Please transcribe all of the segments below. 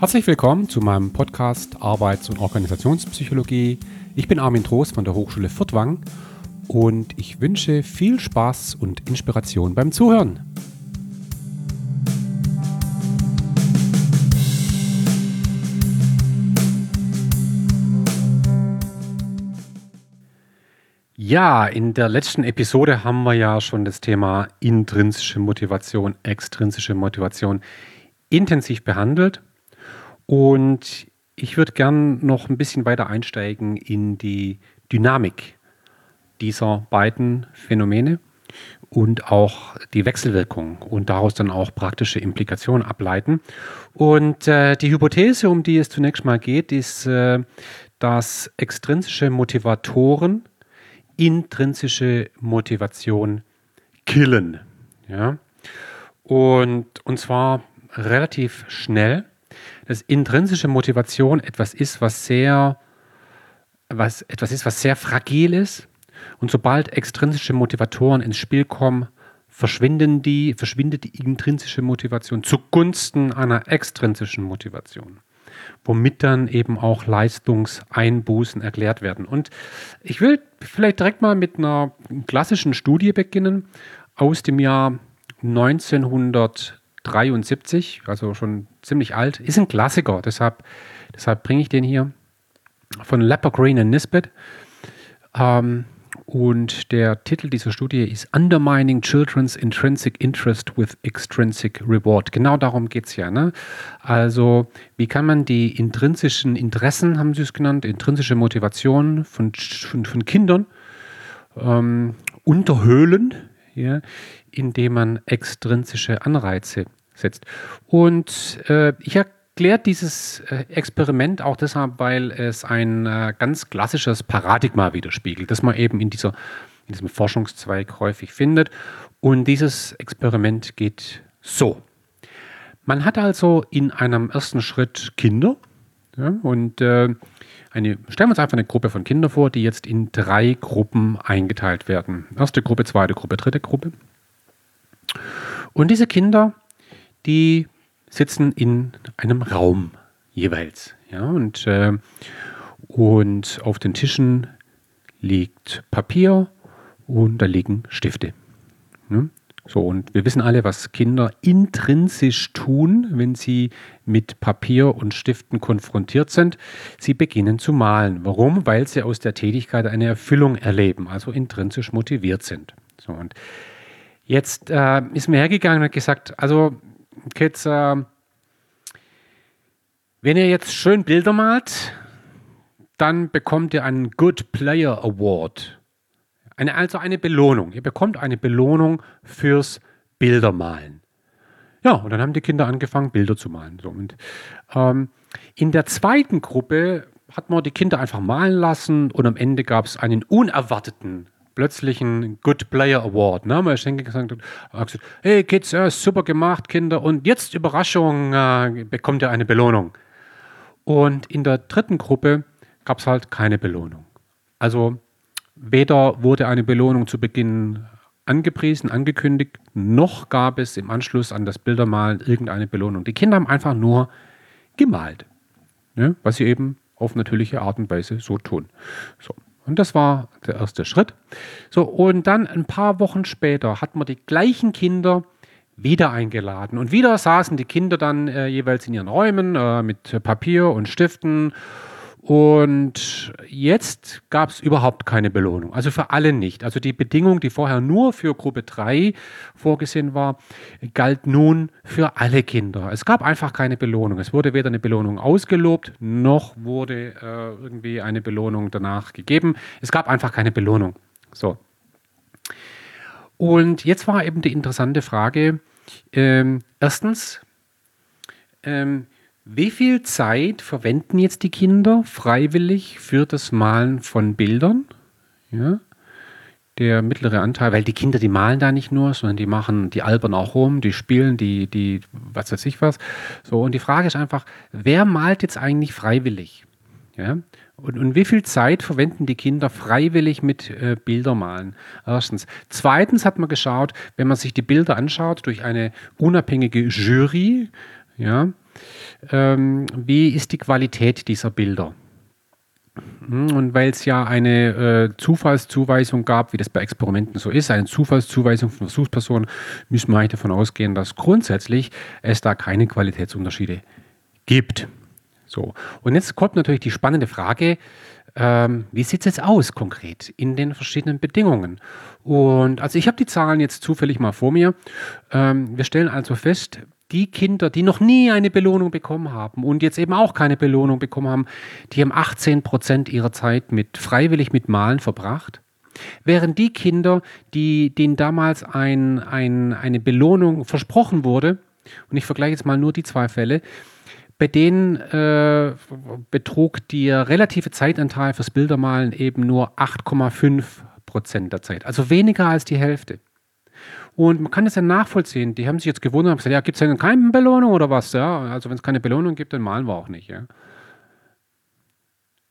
Herzlich willkommen zu meinem Podcast Arbeits- und Organisationspsychologie. Ich bin Armin Trost von der Hochschule Furtwang und ich wünsche viel Spaß und Inspiration beim Zuhören. Ja, in der letzten Episode haben wir ja schon das Thema intrinsische Motivation, extrinsische Motivation intensiv behandelt. Und ich würde gern noch ein bisschen weiter einsteigen in die Dynamik dieser beiden Phänomene und auch die Wechselwirkung und daraus dann auch praktische Implikationen ableiten. Und äh, die Hypothese, um die es zunächst mal geht, ist, äh, dass extrinsische Motivatoren intrinsische Motivation killen. Ja? Und, und zwar relativ schnell dass intrinsische Motivation etwas ist, was sehr, was, etwas ist, was sehr fragil ist. Und sobald extrinsische Motivatoren ins Spiel kommen, verschwinden die, verschwindet die intrinsische Motivation zugunsten einer extrinsischen Motivation, womit dann eben auch Leistungseinbußen erklärt werden. Und ich will vielleicht direkt mal mit einer klassischen Studie beginnen aus dem Jahr 1900. 73, also schon ziemlich alt, ist ein Klassiker, deshalb, deshalb bringe ich den hier von Lepper Green und Nisbet. Ähm, und der Titel dieser Studie ist Undermining Children's Intrinsic Interest with Extrinsic Reward. Genau darum geht es ja. Ne? Also, wie kann man die intrinsischen Interessen, haben Sie es genannt, intrinsische Motivation von, von, von Kindern ähm, unterhöhlen, ja, indem man extrinsische Anreize setzt. Und äh, ich erkläre dieses äh, Experiment auch deshalb, weil es ein äh, ganz klassisches Paradigma widerspiegelt, das man eben in, dieser, in diesem Forschungszweig häufig findet. Und dieses Experiment geht so. Man hat also in einem ersten Schritt Kinder ja, und äh, eine, stellen wir uns einfach eine Gruppe von Kindern vor, die jetzt in drei Gruppen eingeteilt werden. Erste Gruppe, zweite Gruppe, dritte Gruppe. Und diese Kinder die sitzen in einem Raum jeweils. Ja, und, äh, und auf den Tischen liegt Papier und da liegen Stifte. Ne? So, und wir wissen alle, was Kinder intrinsisch tun, wenn sie mit Papier und Stiften konfrontiert sind. Sie beginnen zu malen. Warum? Weil sie aus der Tätigkeit eine Erfüllung erleben, also intrinsisch motiviert sind. So, und jetzt äh, ist mir hergegangen und hat gesagt, also Kids, äh, wenn ihr jetzt schön Bilder malt, dann bekommt ihr einen Good Player Award. Eine, also eine Belohnung. Ihr bekommt eine Belohnung fürs Bildermalen. Ja, und dann haben die Kinder angefangen, Bilder zu malen. So, und, ähm, in der zweiten Gruppe hat man die Kinder einfach malen lassen und am Ende gab es einen unerwarteten plötzlich einen Good Player Award. Ne? Man Schenke gesagt hat, gesagt, hey Kids, ja, super gemacht, Kinder, und jetzt Überraschung, äh, bekommt ihr eine Belohnung. Und in der dritten Gruppe gab es halt keine Belohnung. Also weder wurde eine Belohnung zu Beginn angepriesen, angekündigt, noch gab es im Anschluss an das Bildermalen irgendeine Belohnung. Die Kinder haben einfach nur gemalt, ne? was sie eben auf natürliche Art und Weise so tun. So. Und das war der erste Schritt. So, und dann ein paar Wochen später hat man die gleichen Kinder wieder eingeladen. Und wieder saßen die Kinder dann äh, jeweils in ihren Räumen äh, mit Papier und Stiften und jetzt gab es überhaupt keine Belohnung. Also für alle nicht. Also die Bedingung, die vorher nur für Gruppe 3 vorgesehen war, galt nun für alle Kinder. Es gab einfach keine Belohnung. Es wurde weder eine Belohnung ausgelobt, noch wurde äh, irgendwie eine Belohnung danach gegeben. Es gab einfach keine Belohnung. So. Und jetzt war eben die interessante Frage. Ähm, erstens, ähm, wie viel Zeit verwenden jetzt die Kinder freiwillig für das Malen von Bildern? Ja, der mittlere Anteil, weil die Kinder, die malen da nicht nur, sondern die machen, die albern auch rum, die spielen, die, die, was weiß ich was. So, und die Frage ist einfach, wer malt jetzt eigentlich freiwillig? Ja? Und, und wie viel Zeit verwenden die Kinder freiwillig mit äh, Bildermalen? Erstens. Zweitens hat man geschaut, wenn man sich die Bilder anschaut durch eine unabhängige Jury, Ja? Ähm, wie ist die Qualität dieser Bilder? Hm, und weil es ja eine äh, Zufallszuweisung gab, wie das bei Experimenten so ist, eine Zufallszuweisung von Versuchspersonen, müssen wir eigentlich davon ausgehen, dass grundsätzlich es da keine Qualitätsunterschiede gibt. So. Und jetzt kommt natürlich die spannende Frage, ähm, wie sieht es jetzt aus konkret in den verschiedenen Bedingungen? Und also ich habe die Zahlen jetzt zufällig mal vor mir. Ähm, wir stellen also fest, die Kinder, die noch nie eine Belohnung bekommen haben und jetzt eben auch keine Belohnung bekommen haben, die haben 18 Prozent ihrer Zeit mit freiwillig mit Malen verbracht. Während die Kinder, die, denen damals ein, ein, eine Belohnung versprochen wurde, und ich vergleiche jetzt mal nur die zwei Fälle, bei denen äh, betrug der relative Zeitanteil fürs Bildermalen eben nur 8,5 Prozent der Zeit, also weniger als die Hälfte. Und man kann das ja nachvollziehen. Die haben sich jetzt gewundert und gesagt, ja, gibt es denn keine Belohnung oder was? Ja, also wenn es keine Belohnung gibt, dann malen wir auch nicht. Ja.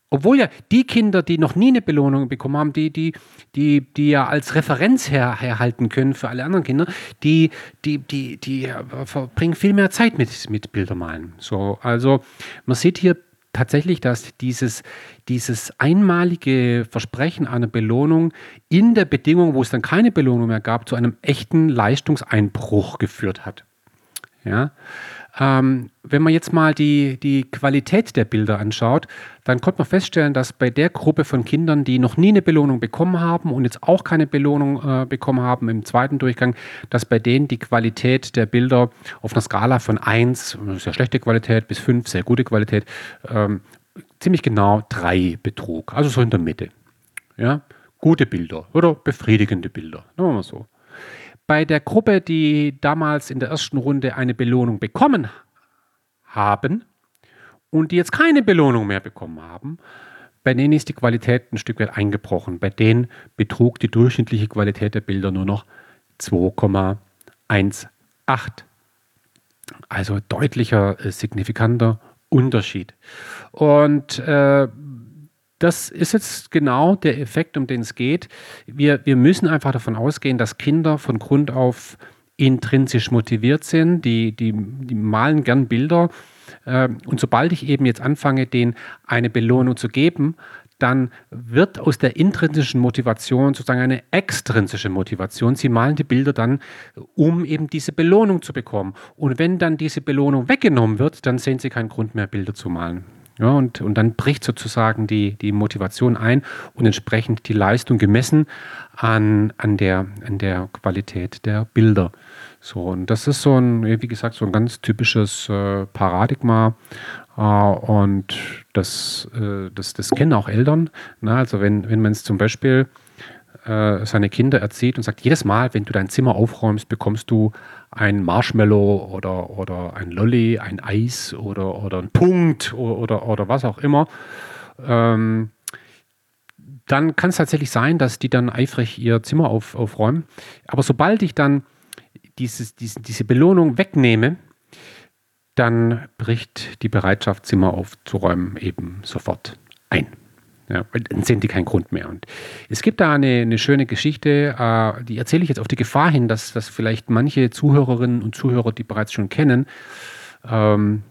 Obwohl ja die Kinder, die noch nie eine Belohnung bekommen haben, die, die, die, die ja als Referenz her, herhalten können für alle anderen Kinder, die, die, die, die verbringen viel mehr Zeit mit, mit Bildermalen. So, also man sieht hier tatsächlich, dass dieses, dieses einmalige Versprechen einer Belohnung in der Bedingung, wo es dann keine Belohnung mehr gab, zu einem echten Leistungseinbruch geführt hat. Ja? Ähm, wenn man jetzt mal die, die Qualität der Bilder anschaut, dann konnte man feststellen, dass bei der Gruppe von Kindern, die noch nie eine Belohnung bekommen haben und jetzt auch keine Belohnung äh, bekommen haben im zweiten Durchgang, dass bei denen die Qualität der Bilder auf einer Skala von 1, sehr schlechte Qualität, bis 5, sehr gute Qualität, ähm, ziemlich genau 3 betrug. Also so in der Mitte. Ja? Gute Bilder oder befriedigende Bilder, sagen wir mal so. Bei der Gruppe, die damals in der ersten Runde eine Belohnung bekommen haben und die jetzt keine Belohnung mehr bekommen haben, bei denen ist die Qualität ein Stück weit eingebrochen. Bei denen betrug die durchschnittliche Qualität der Bilder nur noch 2,18. Also deutlicher, äh, signifikanter Unterschied. Und äh, das ist jetzt genau der Effekt, um den es geht. Wir, wir müssen einfach davon ausgehen, dass Kinder von Grund auf intrinsisch motiviert sind, die, die, die malen gern Bilder. Ähm, und sobald ich eben jetzt anfange, denen eine Belohnung zu geben, dann wird aus der intrinsischen Motivation sozusagen eine extrinsische Motivation. Sie malen die Bilder dann, um eben diese Belohnung zu bekommen. Und wenn dann diese Belohnung weggenommen wird, dann sehen Sie keinen Grund mehr, Bilder zu malen. Ja, und, und dann bricht sozusagen die, die Motivation ein und entsprechend die Leistung gemessen an, an, der, an der Qualität der Bilder. So, und das ist so ein, wie gesagt, so ein ganz typisches äh, Paradigma. Äh, und das, äh, das, das kennen auch Eltern. Na, ne? also wenn, wenn man es zum Beispiel äh, seine Kinder erzieht und sagt, jedes Mal, wenn du dein Zimmer aufräumst, bekommst du ein Marshmallow oder, oder ein Lolly, ein Eis oder, oder ein Punkt oder, oder, oder was auch immer. Ähm, dann kann es tatsächlich sein, dass die dann eifrig ihr Zimmer auf, aufräumen. Aber sobald ich dann dieses, diese, diese Belohnung wegnehme, dann bricht die Bereitschaft, Zimmer aufzuräumen, eben sofort ein. Ja, dann sehen die keinen Grund mehr. Und es gibt da eine, eine schöne Geschichte, äh, die erzähle ich jetzt auf die Gefahr hin, dass das vielleicht manche Zuhörerinnen und Zuhörer, die bereits schon kennen, ähm,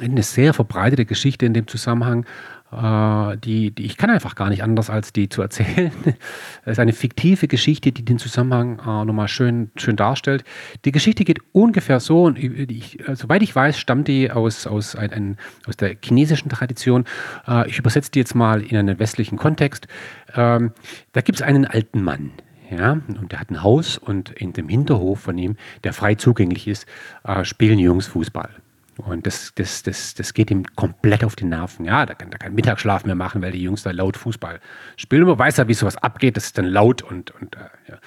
eine sehr verbreitete Geschichte in dem Zusammenhang. Äh, die, die, ich kann einfach gar nicht anders, als die zu erzählen. Es ist eine fiktive Geschichte, die den Zusammenhang äh, nochmal schön, schön darstellt. Die Geschichte geht ungefähr so, und ich, äh, soweit ich weiß, stammt die aus, aus, ein, ein, aus der chinesischen Tradition. Äh, ich übersetze die jetzt mal in einen westlichen Kontext. Ähm, da gibt es einen alten Mann. Ja, und der hat ein Haus und in dem Hinterhof von ihm, der frei zugänglich ist, äh, spielen Jungs Fußball. Und das, das, das, das geht ihm komplett auf die Nerven. Ja, da kann er keinen Mittagsschlaf mehr machen, weil die Jungs da laut Fußball spielen. Und man weiß ja, wie sowas abgeht. Das ist dann laut und, und, äh, ja.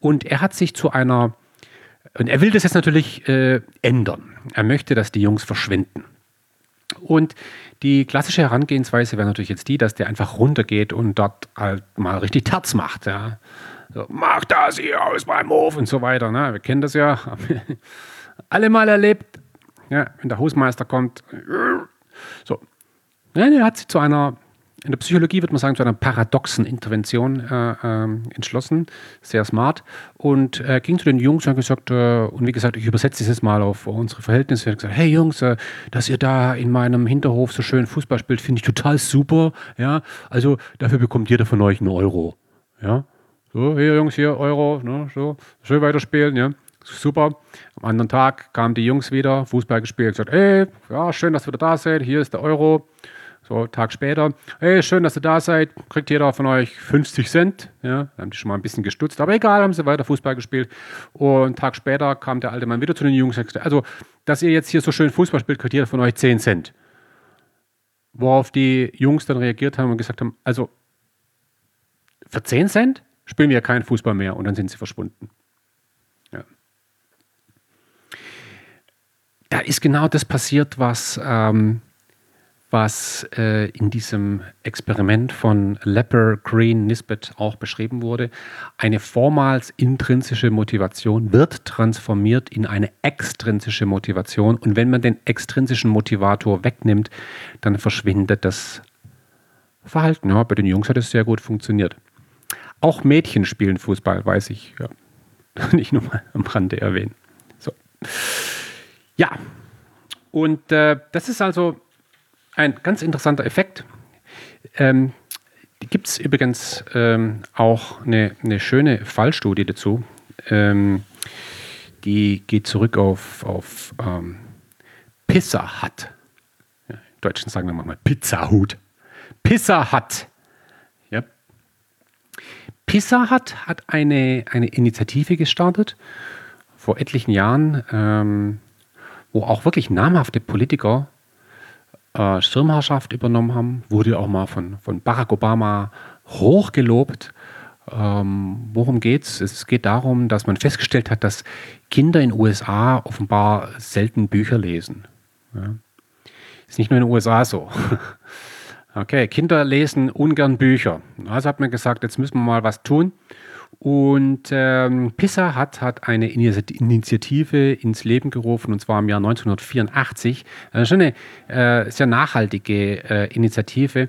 und er hat sich zu einer, und er will das jetzt natürlich äh, ändern. Er möchte, dass die Jungs verschwinden. Und die klassische Herangehensweise wäre natürlich jetzt die, dass der einfach runtergeht und dort halt mal richtig Terz macht. Ja. So, mach das hier aus meinem Hof und so weiter. Ne? Wir kennen das ja. Alle mal erlebt. Ja, wenn der Hausmeister kommt. So. Ja, er hat sich zu einer in der Psychologie würde man sagen, zu einer paradoxen Intervention äh, äh, entschlossen, sehr smart und äh, ging zu den Jungs und hat gesagt, äh, und wie gesagt, ich übersetze dieses mal auf unsere Verhältnisse, er hat gesagt, hey Jungs, äh, dass ihr da in meinem Hinterhof so schön Fußball spielt, finde ich total super, ja, also dafür bekommt jeder von euch einen Euro, ja, so, hier Jungs, hier Euro, ne, so, schön weiterspielen, ja. Super. Am anderen Tag kamen die Jungs wieder, Fußball gespielt, gesagt, ey, ja, schön, dass ihr da seid, hier ist der Euro. So, Tag später, hey, schön, dass ihr da seid, kriegt jeder von euch 50 Cent. Ja, haben die schon mal ein bisschen gestutzt, aber egal, haben sie weiter Fußball gespielt. Und Tag später kam der alte Mann wieder zu den Jungs und sagte, also, dass ihr jetzt hier so schön Fußball spielt, kriegt jeder von euch 10 Cent. Worauf die Jungs dann reagiert haben und gesagt haben, also, für 10 Cent spielen wir keinen Fußball mehr. Und dann sind sie verschwunden. Da ist genau das passiert, was... Ähm, was äh, in diesem Experiment von Lepper, Green, Nisbet auch beschrieben wurde. Eine vormals intrinsische Motivation wird transformiert in eine extrinsische Motivation. Und wenn man den extrinsischen Motivator wegnimmt, dann verschwindet das Verhalten. Ja, bei den Jungs hat es sehr gut funktioniert. Auch Mädchen spielen Fußball, weiß ich. Ja. Nicht nur mal am Rande erwähnen. So. Ja, und äh, das ist also ein ganz interessanter Effekt. Ähm, Gibt es übrigens ähm, auch eine, eine, schöne Fallstudie dazu. Ähm, die geht zurück auf, auf ähm, Pizza Hut. Ja, Im Deutschen sagen wir mal Pizza Hut. Pizza Hut. Ja. Pizza Hut hat eine, eine Initiative gestartet vor etlichen Jahren, ähm, wo auch wirklich namhafte Politiker äh, Schirmherrschaft übernommen haben, wurde auch mal von, von Barack Obama hochgelobt. Ähm, worum geht's? Es geht darum, dass man festgestellt hat, dass Kinder in den USA offenbar selten Bücher lesen. Ja. Ist nicht nur in den USA so. Okay, Kinder lesen ungern Bücher. Also hat man gesagt, jetzt müssen wir mal was tun. Und ähm, PISA hat, hat eine Initiative ins Leben gerufen, und zwar im Jahr 1984. Das schon eine äh, sehr nachhaltige äh, Initiative.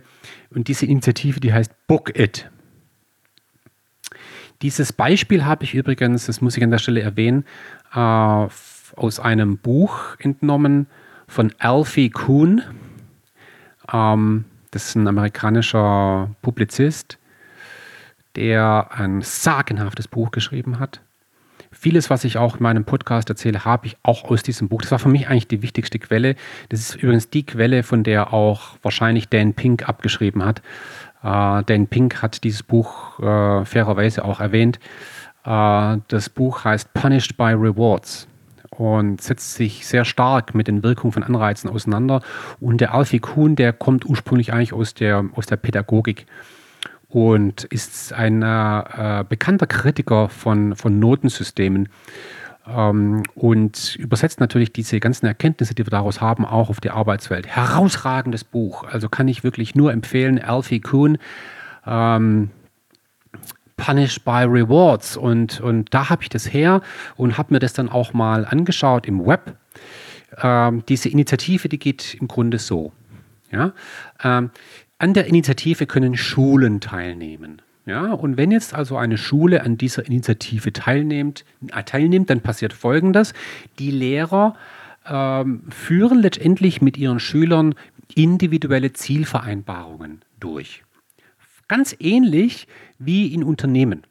Und diese Initiative, die heißt Book It. Dieses Beispiel habe ich übrigens, das muss ich an der Stelle erwähnen, äh, aus einem Buch entnommen von Alfie Kuhn. Ähm, das ist ein amerikanischer Publizist der ein sagenhaftes Buch geschrieben hat. Vieles, was ich auch in meinem Podcast erzähle, habe ich auch aus diesem Buch. Das war für mich eigentlich die wichtigste Quelle. Das ist übrigens die Quelle, von der auch wahrscheinlich Dan Pink abgeschrieben hat. Äh, Dan Pink hat dieses Buch äh, fairerweise auch erwähnt. Äh, das Buch heißt Punished by Rewards und setzt sich sehr stark mit den Wirkungen von Anreizen auseinander. Und der Alfie Kuhn, der kommt ursprünglich eigentlich aus der, aus der Pädagogik und ist ein äh, bekannter Kritiker von, von Notensystemen ähm, und übersetzt natürlich diese ganzen Erkenntnisse, die wir daraus haben, auch auf die Arbeitswelt. Herausragendes Buch, also kann ich wirklich nur empfehlen, Alfie Kuhn. Ähm, Punished by Rewards. Und, und da habe ich das her und habe mir das dann auch mal angeschaut im Web. Ähm, diese Initiative, die geht im Grunde so. Ja? Ähm, an der Initiative können Schulen teilnehmen. Ja, und wenn jetzt also eine Schule an dieser Initiative teilnimmt, äh, teilnimmt dann passiert Folgendes. Die Lehrer ähm, führen letztendlich mit ihren Schülern individuelle Zielvereinbarungen durch. Ganz ähnlich wie in Unternehmen.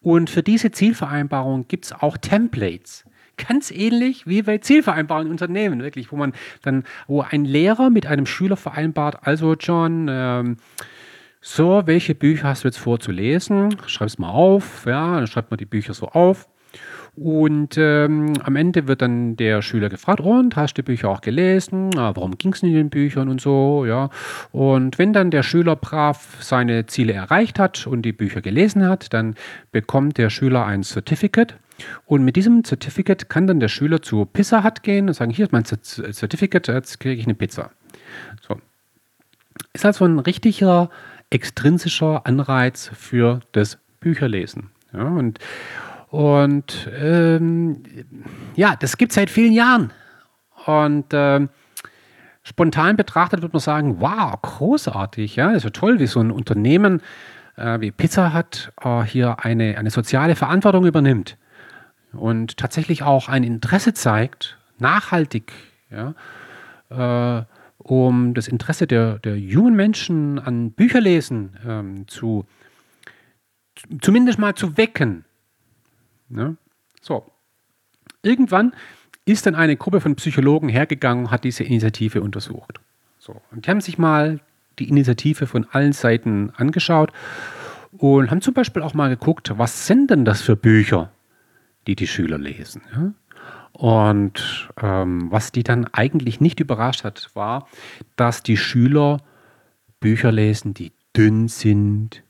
Und für diese Zielvereinbarung gibt es auch Templates ganz ähnlich wie bei Zielvereinbarungen in Unternehmen, wirklich, wo man dann, wo ein Lehrer mit einem Schüler vereinbart, also John, ähm, so, welche Bücher hast du jetzt vor zu lesen? Schreib es mal auf, ja, dann schreibt man die Bücher so auf. Und ähm, am Ende wird dann der Schüler gefragt, und hast du die Bücher auch gelesen? Ah, warum ging es in den Büchern und so, ja. Und wenn dann der Schüler brav seine Ziele erreicht hat und die Bücher gelesen hat, dann bekommt der Schüler ein Certificate. Und mit diesem Certificate kann dann der Schüler zu Pizza Hut gehen und sagen, hier ist mein Certificate, jetzt kriege ich eine Pizza. So. Ist also ein richtiger extrinsischer Anreiz für das Bücherlesen. Ja, und und ähm, ja, das gibt es seit vielen Jahren. Und ähm, spontan betrachtet würde man sagen, wow, großartig, ja, ist ja toll, wie so ein Unternehmen äh, wie Pizza hat äh, hier eine, eine soziale Verantwortung übernimmt und tatsächlich auch ein Interesse zeigt, nachhaltig, ja, äh, um das Interesse der, der jungen Menschen an Bücherlesen ähm, zu zumindest mal zu wecken. Ne? So. Irgendwann ist dann eine Gruppe von Psychologen hergegangen und hat diese Initiative untersucht. So, und die haben sich mal die Initiative von allen Seiten angeschaut und haben zum Beispiel auch mal geguckt, was sind denn das für Bücher, die die Schüler lesen. Ja? Und ähm, was die dann eigentlich nicht überrascht hat, war, dass die Schüler Bücher lesen, die dünn sind,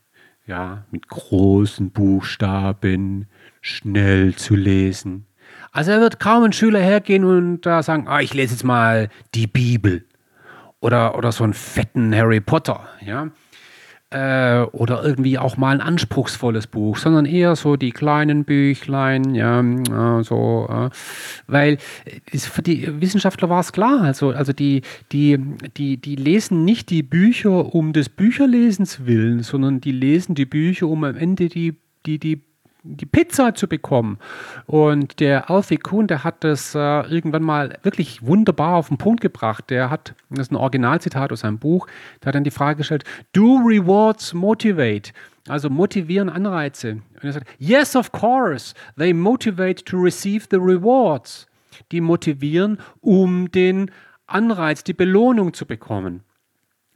ja, mit großen Buchstaben, schnell zu lesen. Also er wird kaum ein Schüler hergehen und da sagen, ah, ich lese jetzt mal die Bibel oder, oder so einen fetten Harry Potter, ja. Äh, oder irgendwie auch mal ein anspruchsvolles Buch, sondern eher so die kleinen Büchlein, ja, äh, so, äh, weil für die Wissenschaftler war es klar, also, also die, die, die, die lesen nicht die Bücher um des Bücherlesens willen, sondern die lesen die Bücher, um am Ende die, die, die die Pizza zu bekommen. Und der Alfie Kuhn, der hat das äh, irgendwann mal wirklich wunderbar auf den Punkt gebracht. Der hat, das ist ein Originalzitat aus seinem Buch, der hat dann die Frage gestellt, do rewards motivate? Also motivieren Anreize. Und er sagt, yes, of course, they motivate to receive the rewards. Die motivieren, um den Anreiz, die Belohnung zu bekommen.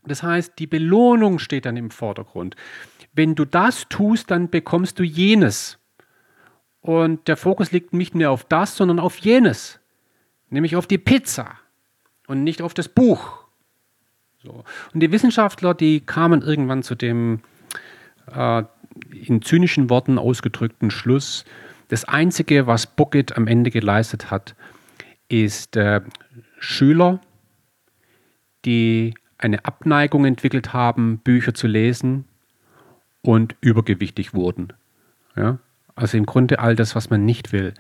Das heißt, die Belohnung steht dann im Vordergrund. Wenn du das tust, dann bekommst du jenes. Und der Fokus liegt nicht mehr auf das, sondern auf jenes, nämlich auf die Pizza und nicht auf das Buch. So. Und die Wissenschaftler, die kamen irgendwann zu dem äh, in zynischen Worten ausgedrückten Schluss, das Einzige, was Bucket am Ende geleistet hat, ist äh, Schüler, die eine Abneigung entwickelt haben, Bücher zu lesen und übergewichtig wurden. Ja? Also im Grunde all das, was man nicht will.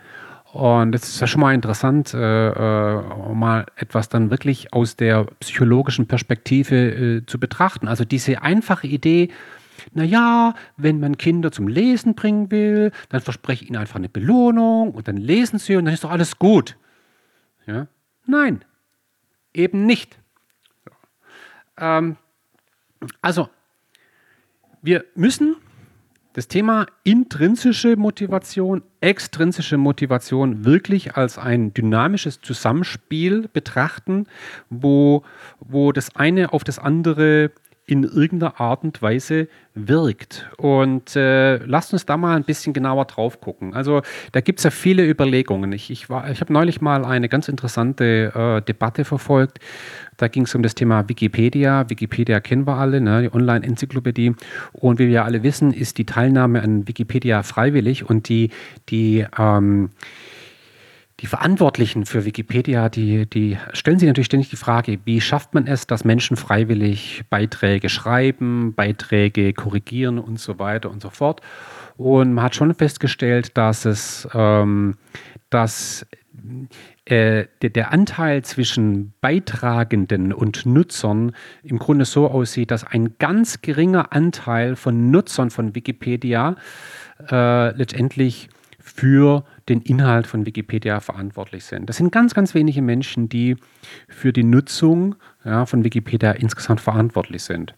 Und das ist ja schon mal interessant, äh, äh, mal etwas dann wirklich aus der psychologischen Perspektive äh, zu betrachten. Also diese einfache Idee, naja, wenn man Kinder zum Lesen bringen will, dann verspreche ich ihnen einfach eine Belohnung und dann lesen sie und dann ist doch alles gut. Ja? Nein, eben nicht. Ähm, also, wir müssen das Thema intrinsische Motivation, extrinsische Motivation wirklich als ein dynamisches Zusammenspiel betrachten, wo, wo das eine auf das andere in irgendeiner Art und Weise wirkt. Und äh, lasst uns da mal ein bisschen genauer drauf gucken. Also da gibt es ja viele Überlegungen. Ich, ich, ich habe neulich mal eine ganz interessante äh, Debatte verfolgt. Da ging es um das Thema Wikipedia. Wikipedia kennen wir alle, ne? die Online-Enzyklopädie. Und wie wir alle wissen, ist die Teilnahme an Wikipedia freiwillig und die, die ähm, die Verantwortlichen für Wikipedia, die, die stellen sich natürlich ständig die Frage, wie schafft man es, dass Menschen freiwillig Beiträge schreiben, Beiträge korrigieren und so weiter und so fort. Und man hat schon festgestellt, dass es, ähm, dass äh, der, der, Anteil zwischen Beitragenden und Nutzern im Grunde so aussieht, dass ein ganz geringer Anteil von Nutzern von Wikipedia äh, letztendlich für den Inhalt von Wikipedia verantwortlich sind. Das sind ganz, ganz wenige Menschen, die für die Nutzung ja, von Wikipedia insgesamt verantwortlich sind.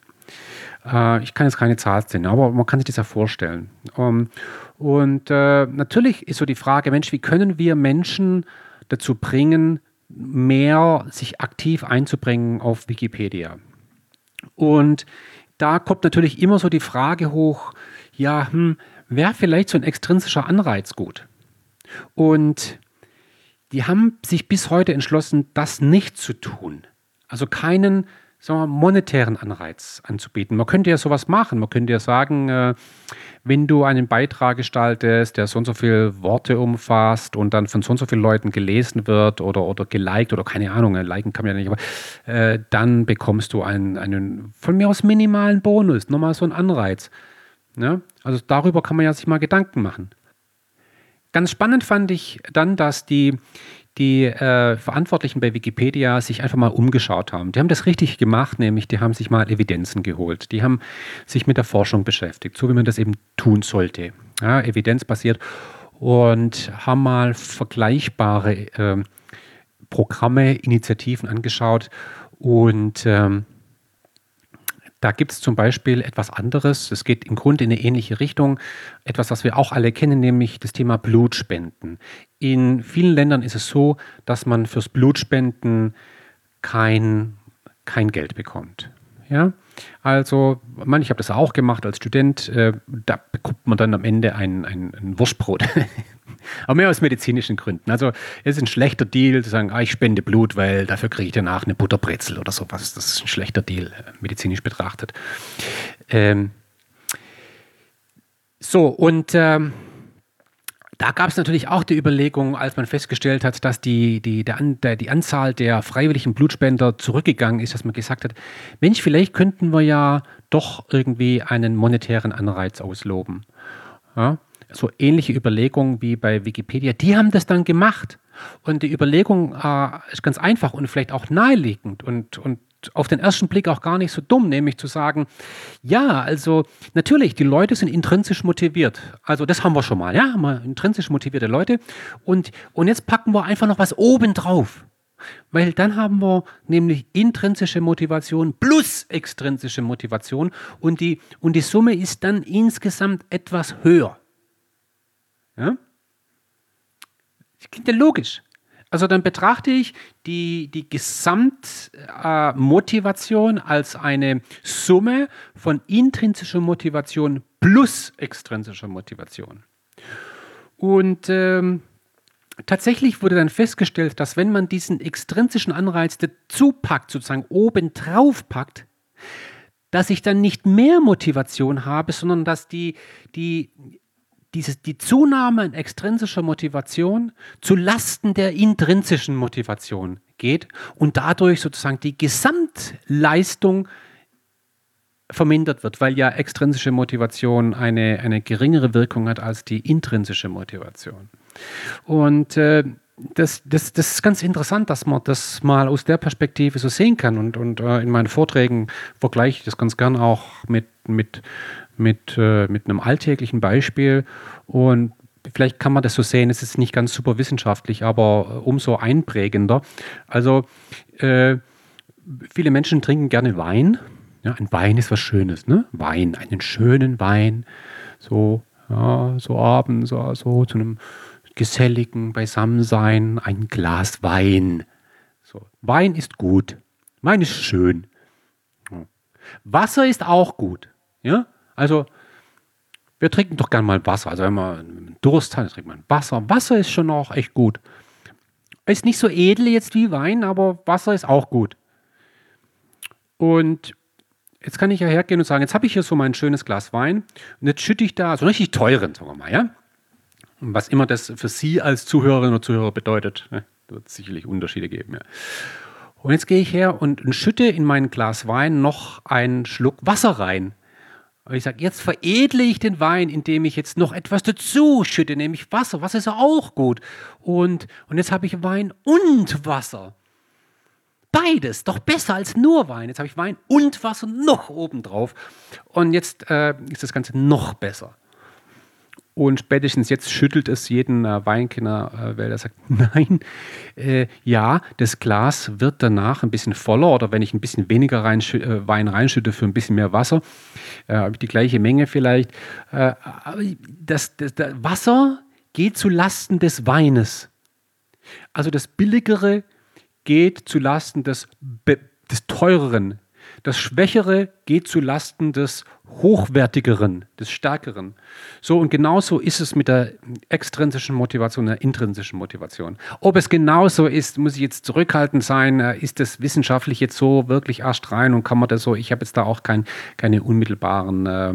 Äh, ich kann jetzt keine Zahl sehen, aber man kann sich das ja vorstellen. Um, und äh, natürlich ist so die Frage, Mensch, wie können wir Menschen dazu bringen, mehr sich aktiv einzubringen auf Wikipedia? Und da kommt natürlich immer so die Frage hoch, ja, hm, wäre vielleicht so ein extrinsischer Anreiz gut? Und die haben sich bis heute entschlossen, das nicht zu tun. Also keinen sagen wir, monetären Anreiz anzubieten. Man könnte ja sowas machen. Man könnte ja sagen, äh, wenn du einen Beitrag gestaltest, der so und so viele Worte umfasst und dann von so und so vielen Leuten gelesen wird oder, oder geliked oder keine Ahnung, liken kann man ja nicht, aber äh, dann bekommst du einen, einen von mir aus minimalen Bonus, nochmal so einen Anreiz. Ja? Also darüber kann man ja sich mal Gedanken machen. Ganz spannend fand ich dann, dass die, die äh, Verantwortlichen bei Wikipedia sich einfach mal umgeschaut haben. Die haben das richtig gemacht, nämlich die haben sich mal Evidenzen geholt. Die haben sich mit der Forschung beschäftigt, so wie man das eben tun sollte. Ja, evidenzbasiert und haben mal vergleichbare äh, Programme, Initiativen angeschaut und ähm, da gibt es zum Beispiel etwas anderes. Es geht im Grunde in eine ähnliche Richtung. Etwas, was wir auch alle kennen, nämlich das Thema Blutspenden. In vielen Ländern ist es so, dass man fürs Blutspenden kein, kein Geld bekommt. Ja? Also, man, ich habe das auch gemacht als Student. Äh, da bekommt man dann am Ende ein, ein, ein Wurstbrot. Aber mehr aus medizinischen Gründen. Also es ist ein schlechter Deal zu sagen, ah, ich spende Blut, weil dafür kriege ich danach eine Butterbrezel oder sowas. Das ist ein schlechter Deal, äh, medizinisch betrachtet. Ähm so, und ähm, da gab es natürlich auch die Überlegung, als man festgestellt hat, dass die, die, der, die Anzahl der freiwilligen Blutspender zurückgegangen ist, dass man gesagt hat, Mensch, vielleicht könnten wir ja doch irgendwie einen monetären Anreiz ausloben. Ja? so ähnliche Überlegungen wie bei Wikipedia, die haben das dann gemacht. Und die Überlegung äh, ist ganz einfach und vielleicht auch naheliegend und, und auf den ersten Blick auch gar nicht so dumm, nämlich zu sagen, ja, also natürlich, die Leute sind intrinsisch motiviert. Also das haben wir schon mal, ja, haben wir intrinsisch motivierte Leute. Und, und jetzt packen wir einfach noch was oben drauf. Weil dann haben wir nämlich intrinsische Motivation plus extrinsische Motivation und die, und die Summe ist dann insgesamt etwas höher. Ja? Das klingt ja logisch. Also dann betrachte ich die, die Gesamtmotivation äh, als eine Summe von intrinsischer Motivation plus extrinsischer Motivation. Und ähm, tatsächlich wurde dann festgestellt, dass wenn man diesen extrinsischen Anreiz dazu packt, sozusagen oben drauf packt, dass ich dann nicht mehr Motivation habe, sondern dass die, die dieses, die Zunahme in extrinsischer Motivation zu Lasten der intrinsischen Motivation geht und dadurch sozusagen die Gesamtleistung vermindert wird, weil ja extrinsische Motivation eine, eine geringere Wirkung hat als die intrinsische Motivation. Und äh, das, das, das ist ganz interessant, dass man das mal aus der Perspektive so sehen kann. Und, und äh, in meinen Vorträgen vergleiche ich das ganz gern auch mit, mit mit, äh, mit einem alltäglichen Beispiel. Und vielleicht kann man das so sehen, es ist nicht ganz super wissenschaftlich, aber äh, umso einprägender. Also äh, viele Menschen trinken gerne Wein. Ja, ein Wein ist was Schönes, ne? Wein, einen schönen Wein. So, ja, so abends, so, so zu einem geselligen Beisammensein, ein Glas Wein. So, Wein ist gut. Wein ist schön. Wasser ist auch gut. Ja? Also, wir trinken doch gern mal Wasser. Also, wenn man Durst hat, trinkt man Wasser. Wasser ist schon auch echt gut. Ist nicht so edel jetzt wie Wein, aber Wasser ist auch gut. Und jetzt kann ich ja hergehen und sagen, jetzt habe ich hier so mein schönes Glas Wein und jetzt schütte ich da so richtig teuren, sagen wir mal, ja. Was immer das für Sie als Zuhörerinnen und Zuhörer bedeutet, ne? wird es sicherlich Unterschiede geben, ja. Und jetzt gehe ich her und schütte in mein Glas Wein noch einen Schluck Wasser rein. Und ich sage, jetzt veredle ich den Wein, indem ich jetzt noch etwas dazu schütte, nämlich Wasser. Wasser ist ja auch gut. Und, und jetzt habe ich Wein und Wasser. Beides, doch besser als nur Wein. Jetzt habe ich Wein und Wasser noch obendrauf. Und jetzt äh, ist das Ganze noch besser. Und spätestens jetzt schüttelt es jeden äh, Weinkenner, äh, weil er sagt, nein, äh, ja, das Glas wird danach ein bisschen voller oder wenn ich ein bisschen weniger reinschü äh, Wein reinschütte für ein bisschen mehr Wasser, äh, habe ich die gleiche Menge vielleicht. Äh, aber das, das, das Wasser geht zu Lasten des Weines. Also das Billigere geht zu Lasten des, des Teureren. Das Schwächere geht zu Lasten des Hochwertigeren, des Stärkeren. So und genauso ist es mit der extrinsischen Motivation, der intrinsischen Motivation. Ob es genauso ist, muss ich jetzt zurückhaltend sein. Äh, ist das wissenschaftlich jetzt so wirklich erst rein und kann man das so? Ich habe jetzt da auch kein, keine unmittelbaren äh,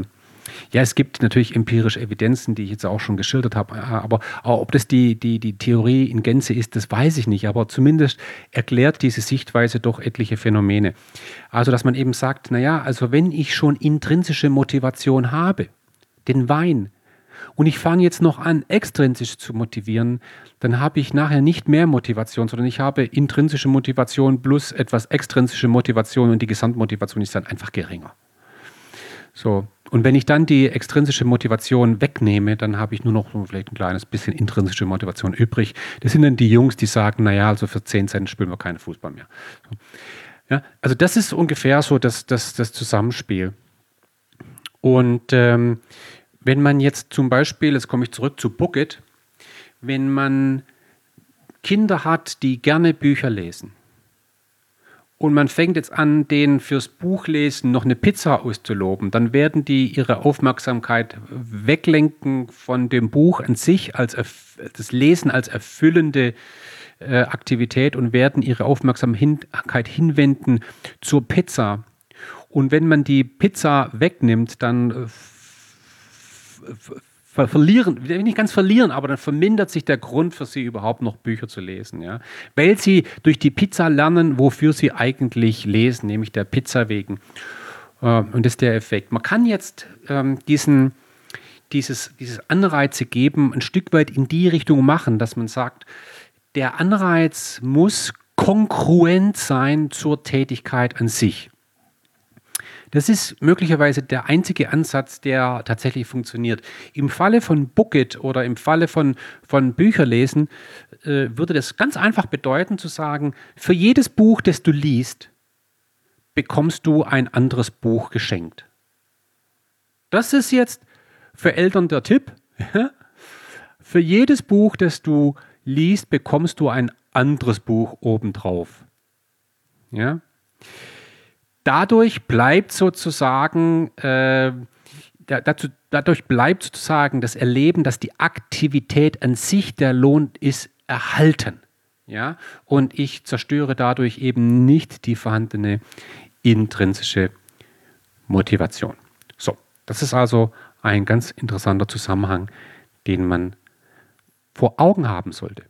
ja, es gibt natürlich empirische Evidenzen, die ich jetzt auch schon geschildert habe, äh, aber, ob das die, die, die Theorie in Gänze ist, das weiß ich nicht, aber zumindest erklärt diese Sichtweise doch etliche Phänomene. Also, dass man eben sagt, naja, also wenn ich schon intrinsische Motivation habe, den Wein, und ich fange jetzt noch an, extrinsisch zu motivieren, dann habe ich nachher nicht mehr Motivation, sondern ich habe intrinsische Motivation plus etwas extrinsische Motivation und die Gesamtmotivation ist dann einfach geringer. So. Und wenn ich dann die extrinsische Motivation wegnehme, dann habe ich nur noch vielleicht ein kleines bisschen intrinsische Motivation übrig. Das sind dann die Jungs, die sagen, naja, also für 10 Cent spielen wir keinen Fußball mehr. So. Ja, also das ist ungefähr so das, das, das Zusammenspiel. Und ähm, wenn man jetzt zum Beispiel, jetzt komme ich zurück zu Bucket, wenn man Kinder hat, die gerne Bücher lesen und man fängt jetzt an, denen fürs Buchlesen noch eine Pizza auszuloben, dann werden die ihre Aufmerksamkeit weglenken von dem Buch an sich, als das Lesen als erfüllende äh, Aktivität und werden ihre Aufmerksamkeit hinwenden zur Pizza. Und wenn man die Pizza wegnimmt, dann äh, verlieren, nicht ganz verlieren, aber dann vermindert sich der Grund für sie überhaupt noch Bücher zu lesen. Ja? Weil sie durch die Pizza lernen, wofür sie eigentlich lesen, nämlich der Pizza wegen. Äh, und das ist der Effekt. Man kann jetzt ähm, diesen, dieses, dieses Anreize geben, ein Stück weit in die Richtung machen, dass man sagt, der Anreiz muss kongruent sein zur Tätigkeit an sich. Das ist möglicherweise der einzige Ansatz, der tatsächlich funktioniert. Im Falle von Bucket oder im Falle von, von Bücherlesen äh, würde das ganz einfach bedeuten zu sagen, für jedes Buch, das du liest, bekommst du ein anderes Buch geschenkt. Das ist jetzt für Eltern der Tipp. für jedes Buch, das du liest, bekommst du ein anderes Buch obendrauf. Ja? Dadurch bleibt sozusagen, äh, dazu, dadurch bleibt sozusagen das Erleben, dass die Aktivität an sich der Lohn ist, erhalten. Ja? Und ich zerstöre dadurch eben nicht die vorhandene intrinsische Motivation. So, das ist also ein ganz interessanter Zusammenhang, den man vor Augen haben sollte.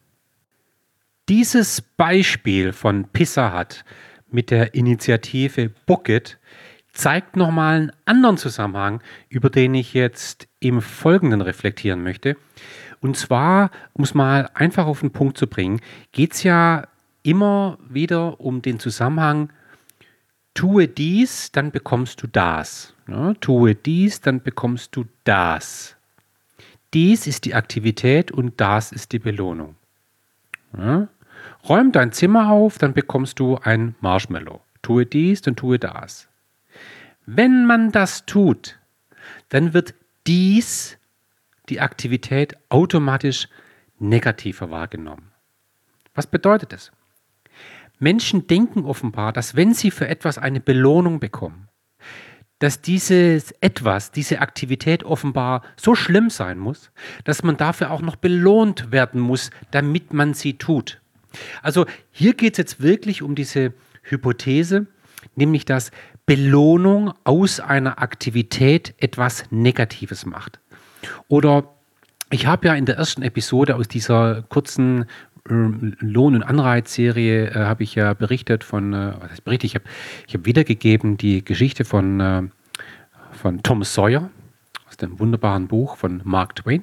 Dieses Beispiel von Pizza hat mit der Initiative Bucket zeigt nochmal einen anderen Zusammenhang, über den ich jetzt im Folgenden reflektieren möchte. Und zwar, um es mal einfach auf den Punkt zu bringen, geht es ja immer wieder um den Zusammenhang, tue dies, dann bekommst du das. Ja, tue dies, dann bekommst du das. Dies ist die Aktivität und das ist die Belohnung. Ja, Räum dein Zimmer auf, dann bekommst du ein Marshmallow. Tue dies, dann tue das. Wenn man das tut, dann wird dies, die Aktivität, automatisch negativer wahrgenommen. Was bedeutet das? Menschen denken offenbar, dass wenn sie für etwas eine Belohnung bekommen, dass dieses etwas, diese Aktivität offenbar so schlimm sein muss, dass man dafür auch noch belohnt werden muss, damit man sie tut. Also hier geht es jetzt wirklich um diese Hypothese, nämlich dass Belohnung aus einer Aktivität etwas Negatives macht. Oder ich habe ja in der ersten Episode aus dieser kurzen äh, Lohn- und Anreizserie äh, habe ich ja berichtet von, äh, was heißt berichtet, ich habe ich hab wiedergegeben die Geschichte von, äh, von Tom Sawyer aus dem wunderbaren Buch von Mark Twain.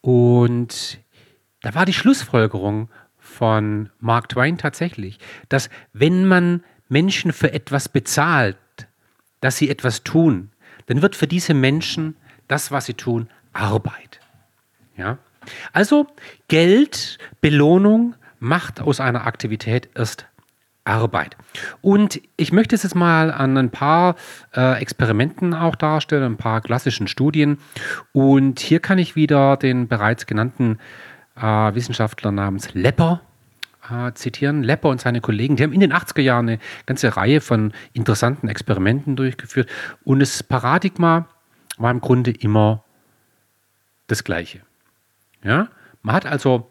Und da war die Schlussfolgerung von Mark Twain tatsächlich, dass wenn man Menschen für etwas bezahlt, dass sie etwas tun, dann wird für diese Menschen das, was sie tun, Arbeit. Ja? Also Geld, Belohnung macht aus einer Aktivität erst Arbeit. Und ich möchte es jetzt mal an ein paar äh, Experimenten auch darstellen, ein paar klassischen Studien. Und hier kann ich wieder den bereits genannten äh, Wissenschaftler namens Lepper äh, zitieren. Lepper und seine Kollegen, die haben in den 80er Jahren eine ganze Reihe von interessanten Experimenten durchgeführt. Und das Paradigma war im Grunde immer das Gleiche. Ja? Man hat also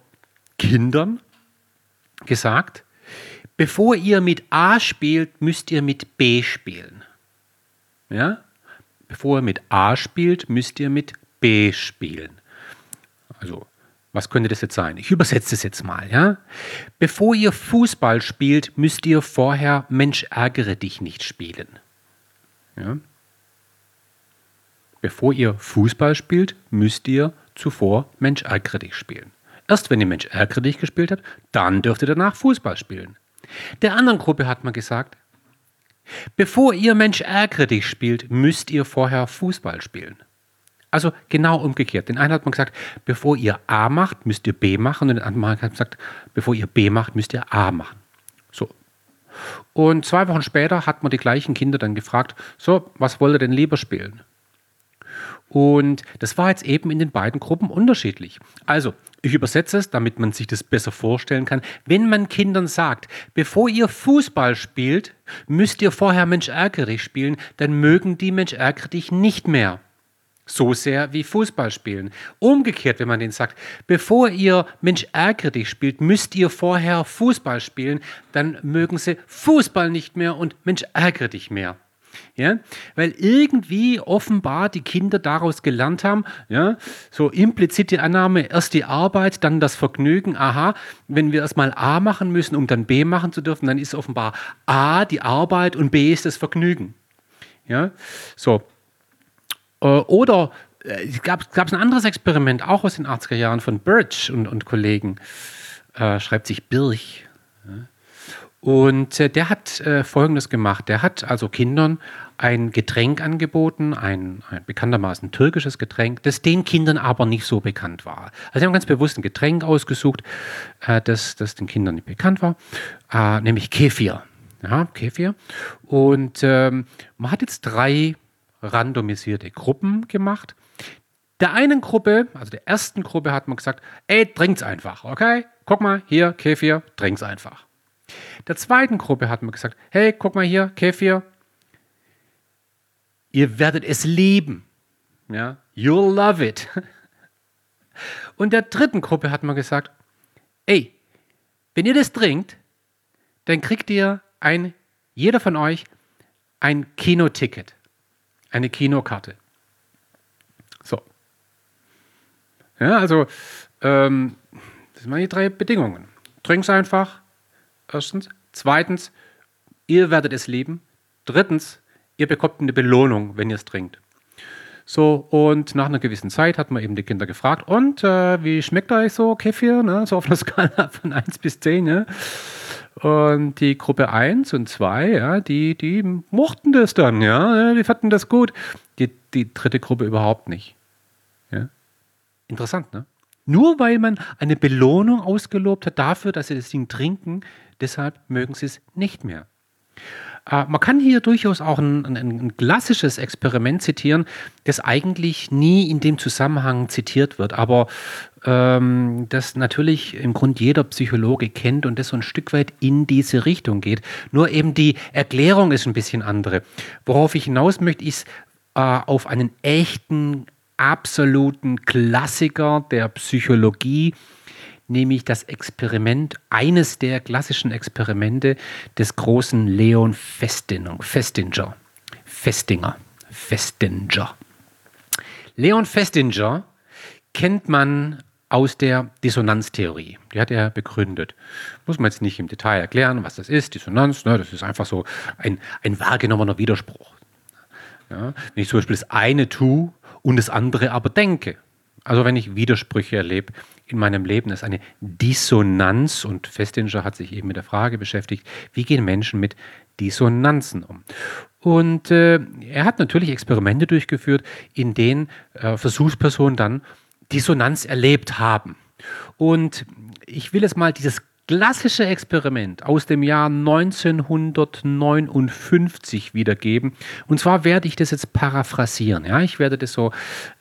Kindern gesagt, bevor ihr mit A spielt, müsst ihr mit B spielen. Ja? Bevor ihr mit A spielt, müsst ihr mit B spielen. Also was könnte das jetzt sein? Ich übersetze es jetzt mal, ja? Bevor ihr Fußball spielt, müsst ihr vorher Mensch ärgere dich nicht spielen. Ja? bevor ihr Fußball spielt, müsst ihr zuvor Mensch ärgere dich spielen. Erst wenn ihr Mensch ärgere dich gespielt habt, dann dürft ihr danach Fußball spielen. Der anderen Gruppe hat man gesagt, bevor ihr Mensch ärgere dich spielt, müsst ihr vorher Fußball spielen. Also genau umgekehrt. Den einen hat man gesagt, bevor ihr A macht, müsst ihr B machen. Und den anderen hat man gesagt, bevor ihr B macht, müsst ihr A machen. So. Und zwei Wochen später hat man die gleichen Kinder dann gefragt, so, was wollt ihr denn lieber spielen? Und das war jetzt eben in den beiden Gruppen unterschiedlich. Also, ich übersetze es, damit man sich das besser vorstellen kann. Wenn man Kindern sagt, bevor ihr Fußball spielt, müsst ihr vorher Mensch ärgere dich spielen, dann mögen die Mensch ärgere dich nicht mehr so sehr wie Fußball spielen. Umgekehrt, wenn man denen sagt, bevor ihr Mensch ärgere dich spielt, müsst ihr vorher Fußball spielen, dann mögen sie Fußball nicht mehr und Mensch ärgere dich mehr. Ja, weil irgendwie offenbar die Kinder daraus gelernt haben, ja, so implizite Annahme, erst die Arbeit, dann das Vergnügen, aha, wenn wir erstmal A machen müssen, um dann B machen zu dürfen, dann ist offenbar A die Arbeit und B ist das Vergnügen. Ja, so, oder äh, es gab es ein anderes Experiment, auch aus den 80er Jahren von Birch und, und Kollegen, äh, schreibt sich Birch. Und äh, der hat äh, Folgendes gemacht. Der hat also Kindern ein Getränk angeboten, ein, ein, bekanntermaßen türkisches Getränk, das den Kindern aber nicht so bekannt war. Also sie haben ganz bewusst ein Getränk ausgesucht, äh, das, das den Kindern nicht bekannt war, äh, nämlich Kefir. Ja, Kefir. Und ähm, man hat jetzt drei randomisierte Gruppen gemacht. Der einen Gruppe, also der ersten Gruppe, hat man gesagt, ey, trinkt's einfach, okay? Guck mal, hier, Kefir, trink's einfach. Der zweiten Gruppe hat man gesagt, hey, guck mal hier, Kefir, ihr werdet es lieben. Ja, you'll love it. Und der dritten Gruppe hat man gesagt, ey, wenn ihr das trinkt, dann kriegt ihr ein, jeder von euch ein Kinoticket eine Kinokarte. So. Ja, also, ähm, das sind meine drei Bedingungen. Trink's einfach. Erstens. Zweitens, ihr werdet es lieben. Drittens, ihr bekommt eine Belohnung, wenn ihr es trinkt. So, und nach einer gewissen Zeit hat man eben die Kinder gefragt, und äh, wie schmeckt euch so Kefir? Ne? So auf einer Skala von 1 bis 10. Ja? Und die Gruppe 1 und 2, ja, die, die mochten das dann, ja, die fanden das gut. Die, die dritte Gruppe überhaupt nicht. Ja. Interessant, ne? Nur weil man eine Belohnung ausgelobt hat dafür, dass sie das Ding trinken, deshalb mögen sie es nicht mehr. Äh, man kann hier durchaus auch ein, ein, ein, klassisches Experiment zitieren, das eigentlich nie in dem Zusammenhang zitiert wird, aber ähm, das natürlich im Grund jeder Psychologe kennt und das so ein Stück weit in diese Richtung geht. Nur eben die Erklärung ist ein bisschen andere. Worauf ich hinaus möchte, ist äh, auf einen echten, absoluten Klassiker der Psychologie, nämlich das Experiment, eines der klassischen Experimente des großen Leon Festinger. Festinger. Festinger. Leon Festinger kennt man aus der Dissonanztheorie. Die hat er begründet. Muss man jetzt nicht im Detail erklären, was das ist. Dissonanz, ne, das ist einfach so ein, ein wahrgenommener Widerspruch. Ja, wenn ich zum Beispiel das eine tue und das andere aber denke, also wenn ich Widersprüche erlebe in meinem Leben, ist eine Dissonanz und Festinger hat sich eben mit der Frage beschäftigt, wie gehen Menschen mit Dissonanzen um? Und äh, er hat natürlich Experimente durchgeführt, in denen äh, Versuchspersonen dann Dissonanz erlebt haben. Und ich will jetzt mal dieses klassische Experiment aus dem Jahr 1959 wiedergeben. Und zwar werde ich das jetzt paraphrasieren. Ja? Ich werde das so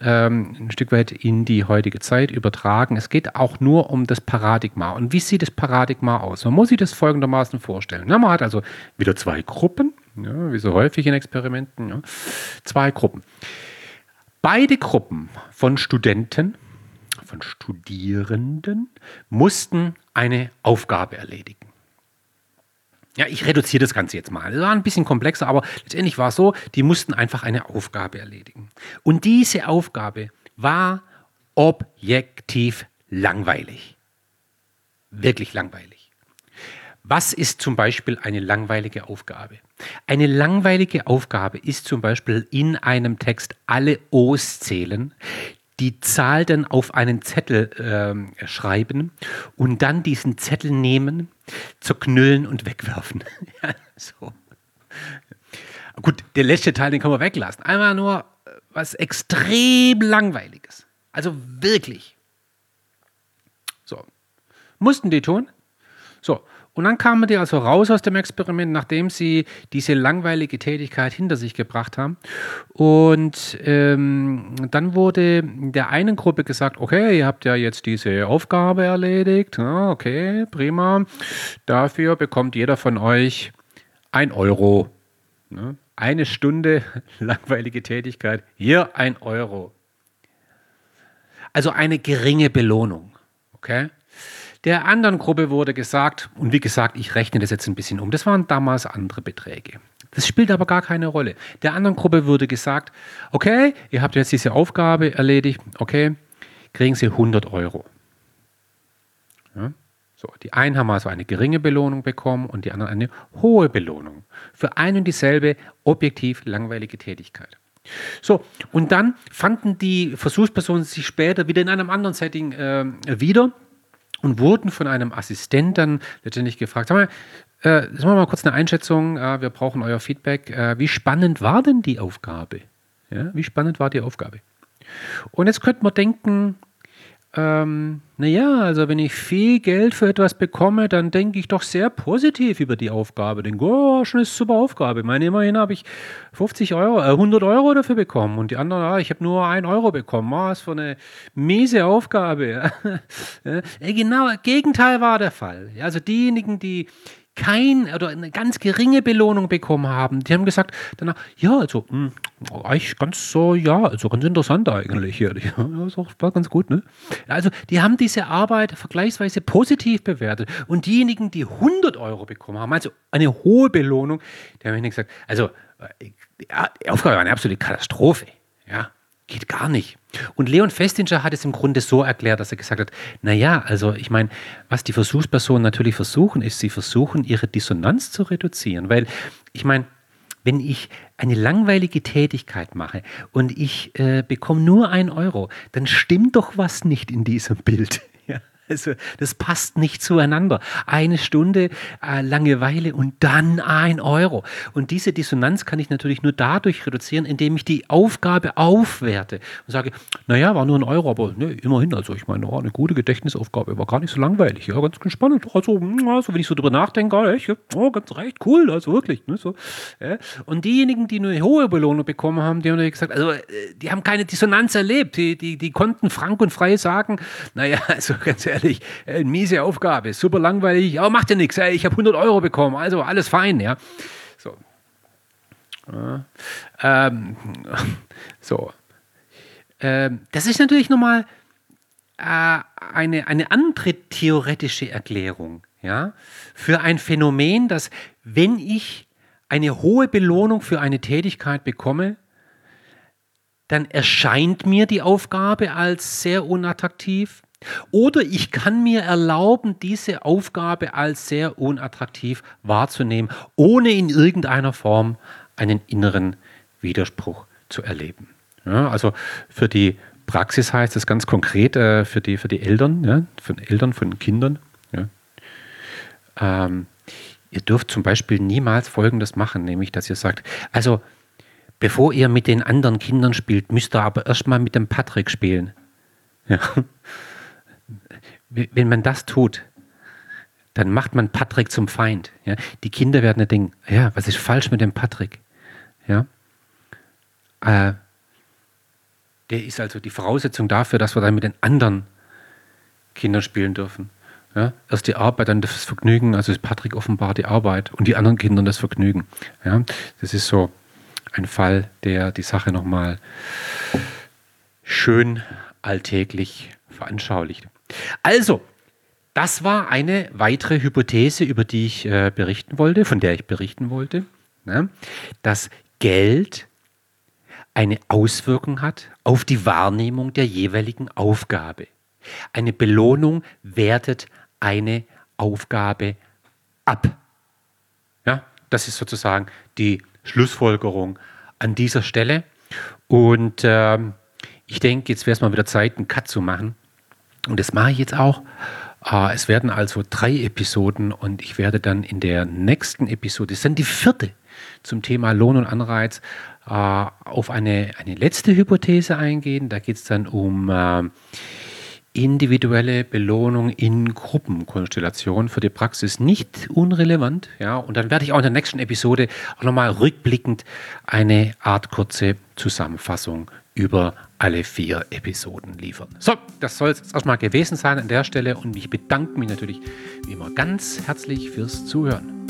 ähm, ein Stück weit in die heutige Zeit übertragen. Es geht auch nur um das Paradigma. Und wie sieht das Paradigma aus? Man muss sich das folgendermaßen vorstellen. Ja, man hat also wieder zwei Gruppen, ja, wie so häufig in Experimenten. Zwei Gruppen. Beide Gruppen von Studenten von Studierenden mussten eine Aufgabe erledigen. Ja, ich reduziere das Ganze jetzt mal. Das war ein bisschen komplexer, aber letztendlich war es so, die mussten einfach eine Aufgabe erledigen. Und diese Aufgabe war objektiv langweilig. Wirklich langweilig. Was ist zum Beispiel eine langweilige Aufgabe? Eine langweilige Aufgabe ist zum Beispiel in einem Text alle O's zählen, die Zahl dann auf einen Zettel äh, schreiben und dann diesen Zettel nehmen, zerknüllen und wegwerfen. ja, so. Gut, der letzte Teil, den kann man weglassen. Einmal nur äh, was extrem langweiliges. Also wirklich. So. Mussten die tun? So. Und dann kamen die also raus aus dem Experiment, nachdem sie diese langweilige Tätigkeit hinter sich gebracht haben. Und ähm, dann wurde der einen Gruppe gesagt, okay, ihr habt ja jetzt diese Aufgabe erledigt. Ja, okay, prima. Dafür bekommt jeder von euch ein Euro. Ne? Eine Stunde langweilige Tätigkeit, hier ein Euro. Also eine geringe Belohnung. Okay? Der anderen Gruppe wurde gesagt, und wie gesagt, ich rechne das jetzt ein bisschen um, das waren damals andere Beträge. Das spielt aber gar keine Rolle. Der anderen Gruppe wurde gesagt, okay, ihr habt jetzt diese Aufgabe erledigt, okay, kriegen Sie 100 Euro. Ja, so, die einen haben also eine geringe Belohnung bekommen und die anderen eine hohe Belohnung für ein und dieselbe objektiv langweilige Tätigkeit. So, und dann fanden die Versuchspersonen sich später wieder in einem anderen Setting äh, wieder und wurden von einem Assistenten letztendlich gefragt, sag mal, äh, sagen wir mal kurz eine Einschätzung, äh, wir brauchen euer Feedback. Äh, wie spannend war denn die Aufgabe? Ja, wie spannend war die Aufgabe? Und jetzt könnte man denken, ähm, naja, also wenn ich viel Geld für etwas bekomme, dann denke ich doch sehr positiv über die Aufgabe. Denke, oh, schon eine super Aufgabe. Ich meine, immerhin habe ich 50 Euro, äh, 100 Euro dafür bekommen und die anderen, ah, ich habe nur 1 Euro bekommen. Oh, was für eine miese Aufgabe. ja, genau, Gegenteil war der Fall. Also diejenigen, die kein oder eine ganz geringe Belohnung bekommen haben. Die haben gesagt danach, ja, also mh, hm, eigentlich ganz so, ja, also ganz interessant eigentlich hier. Das war ganz gut, ne? Also die haben diese Arbeit vergleichsweise positiv bewertet. Und diejenigen, die 100 Euro bekommen haben, also eine hohe Belohnung, die haben gesagt, also äh, die Aufgabe war eine absolute Katastrophe. Ja, geht gar nicht. Und Leon Festinger hat es im Grunde so erklärt, dass er gesagt hat, naja, also ich meine, was die Versuchspersonen natürlich versuchen, ist, sie versuchen, ihre Dissonanz zu reduzieren. Weil, ich meine, wenn ich eine langweilige Tätigkeit mache und ich äh, bekomme nur ein Euro, dann stimmt doch was nicht in diesem Bild. Also das passt nicht zueinander. Eine Stunde äh, Langeweile und dann ein Euro. Und diese Dissonanz kann ich natürlich nur dadurch reduzieren, indem ich die Aufgabe aufwerte und sage, naja, war nur ein Euro, aber ne, immerhin, also ich meine, war eine gute Gedächtnisaufgabe, war gar nicht so langweilig, ja, ganz, spannend. Also, also wenn ich so drüber nachdenke, oh, echt, oh, ganz recht, cool, also wirklich. Ne, so, ja. Und diejenigen, die eine hohe Belohnung bekommen haben, die haben gesagt, also äh, die haben keine Dissonanz erlebt, die, die, die konnten frank und frei sagen, naja, also ganz ehrlich, ehrlich, äh, miese Aufgabe, super langweilig, aber macht ja nichts, ich habe 100 Euro bekommen, also alles fein, ja. So. Ähm, so. Ähm, das ist natürlich nochmal äh, eine, eine andere theoretische Erklärung, ja, für ein Phänomen, dass wenn ich eine hohe Belohnung für eine Tätigkeit bekomme, dann erscheint mir die Aufgabe als sehr unattraktiv. Oder ich kann mir erlauben, diese Aufgabe als sehr unattraktiv wahrzunehmen, ohne in irgendeiner Form einen inneren Widerspruch zu erleben. Ja, also für die Praxis heißt es ganz konkret äh, für, die, für die Eltern, ja, von Eltern von Kindern. Ja. Ähm, ihr dürft zum Beispiel niemals Folgendes machen, nämlich dass ihr sagt, also bevor ihr mit den anderen Kindern spielt, müsst ihr aber erstmal mit dem Patrick spielen. Ja wenn man das tut, dann macht man Patrick zum Feind. Ja? Die Kinder werden denken, ja, was ist falsch mit dem Patrick? Ja? Äh, der ist also die Voraussetzung dafür, dass wir dann mit den anderen Kindern spielen dürfen. Ja? Erst die Arbeit, dann das Vergnügen, also ist Patrick offenbar die Arbeit und die anderen Kinder das Vergnügen. Ja? Das ist so ein Fall, der die Sache nochmal schön alltäglich veranschaulicht. Also, das war eine weitere Hypothese, über die ich äh, berichten wollte, von der ich berichten wollte, ne? dass Geld eine Auswirkung hat auf die Wahrnehmung der jeweiligen Aufgabe. Eine Belohnung wertet eine Aufgabe ab. Ja? das ist sozusagen die Schlussfolgerung an dieser Stelle. Und ähm, ich denke, jetzt wäre es mal wieder Zeit, einen Cut zu machen. Und das mache ich jetzt auch. Äh, es werden also drei Episoden und ich werde dann in der nächsten Episode, das ist dann die vierte zum Thema Lohn und Anreiz, äh, auf eine, eine letzte Hypothese eingehen. Da geht es dann um äh, individuelle Belohnung in Gruppenkonstellationen für die Praxis nicht unrelevant. Ja, und dann werde ich auch in der nächsten Episode auch nochmal rückblickend eine Art kurze Zusammenfassung über alle vier Episoden liefern. So, das soll es erstmal gewesen sein an der Stelle und ich bedanke mich natürlich wie immer ganz herzlich fürs Zuhören.